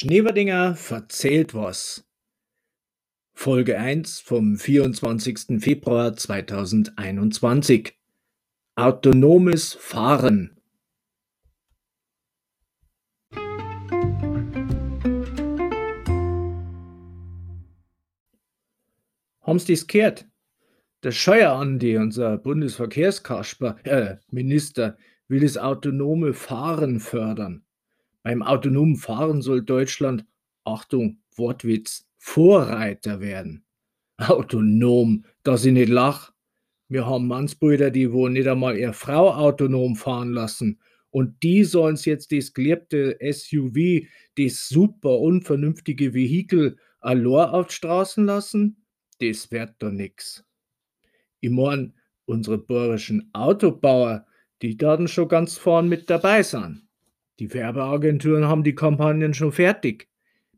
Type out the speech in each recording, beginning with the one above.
Schneverdinger verzählt was. Folge 1 vom 24. Februar 2021. Autonomes Fahren. Haben's dies gehört? Der Scheuer Andi, unser Bundesverkehrskasper, äh, Minister, will das autonome Fahren fördern. Beim autonomen Fahren soll Deutschland, Achtung, Wortwitz, Vorreiter werden. Autonom, dass ich nicht lach. Wir haben Mannsbrüder, die wohl nicht einmal ihre Frau autonom fahren lassen. Und die sollen's jetzt das geliebte SUV, das super unvernünftige Vehikel, allein auf die Straßen lassen? Das wird doch nix. Ich mein, unsere bayerischen Autobauer, die werden schon ganz vorn mit dabei sein. Die Werbeagenturen haben die Kampagnen schon fertig.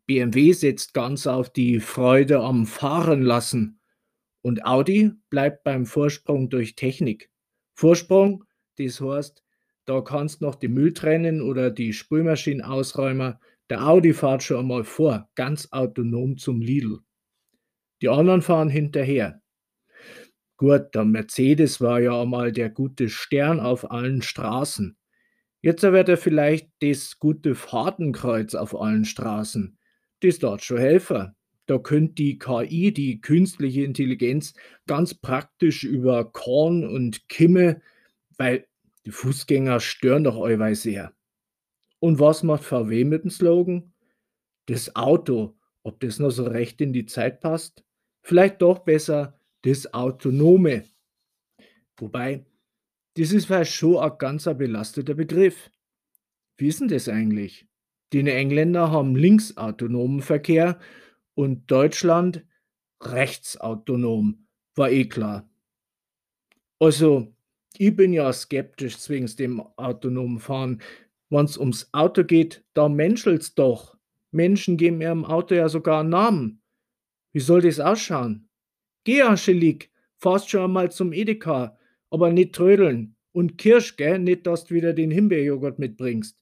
BMW setzt ganz auf die Freude am Fahren lassen. Und Audi bleibt beim Vorsprung durch Technik. Vorsprung, das heißt, da kannst noch die Müll trennen oder die Spülmaschinenausräumer. Der Audi fährt schon einmal vor, ganz autonom zum Lidl. Die anderen fahren hinterher. Gut, der Mercedes war ja einmal der gute Stern auf allen Straßen. Jetzt wird er vielleicht das gute Fahrtenkreuz auf allen Straßen. Das dort schon helfen. Da könnt die KI, die künstliche Intelligenz, ganz praktisch über Korn und Kimme, weil die Fußgänger stören doch allweil sehr. Und was macht VW mit dem Slogan? Das Auto, ob das noch so recht in die Zeit passt? Vielleicht doch besser das Autonome. Wobei, das ist vielleicht schon ein ganz belasteter Begriff. Wie ist denn das eigentlich? Die Engländer haben linksautonomen Verkehr und Deutschland rechtsautonom. War eh klar. Also, ich bin ja skeptisch zwings dem autonomen Fahren. Wenn's ums Auto geht, da menschelt's doch. Menschen geben ihrem Auto ja sogar einen Namen. Wie soll das ausschauen? Geh, Angelique, fahrst schon einmal zum Edeka, aber nicht trödeln. Und Kirsch, gell, nicht, dass du wieder den Himbeerjoghurt mitbringst.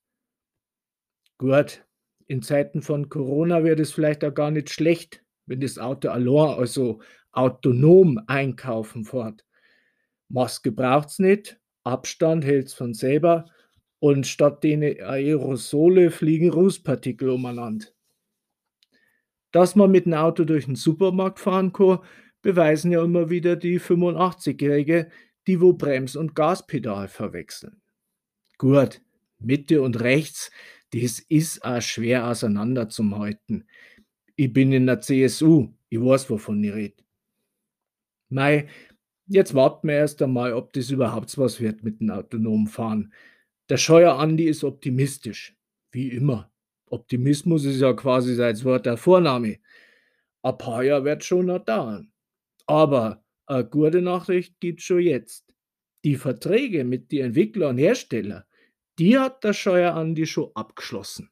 Gut, in Zeiten von Corona wäre das vielleicht auch gar nicht schlecht, wenn das Auto allein, also autonom einkaufen fährt. Maske braucht's nicht, Abstand hält's von selber und statt den Aerosole fliegen Rußpartikel umeinander. Dass man mit dem Auto durch den Supermarkt fahren kann, beweisen ja immer wieder die 85-Jährige, die wo Brems- und Gaspedal verwechseln. Gut, Mitte und rechts, das ist auch schwer auseinander zum halten. Ich bin in der CSU, ich weiß, wovon ich rede. Mei, jetzt warten wir erst einmal, ob das überhaupt was wird mit dem autonomen Fahren. Der Scheuer Andi ist optimistisch, wie immer. Optimismus ist ja quasi sein Wort der Vorname. Ein paar Jahre wird schon noch dauern. Aber eine gute Nachricht gibt's schon jetzt. Die Verträge mit den Entwicklern und Herstellern, die hat der Scheuer Andi schon abgeschlossen.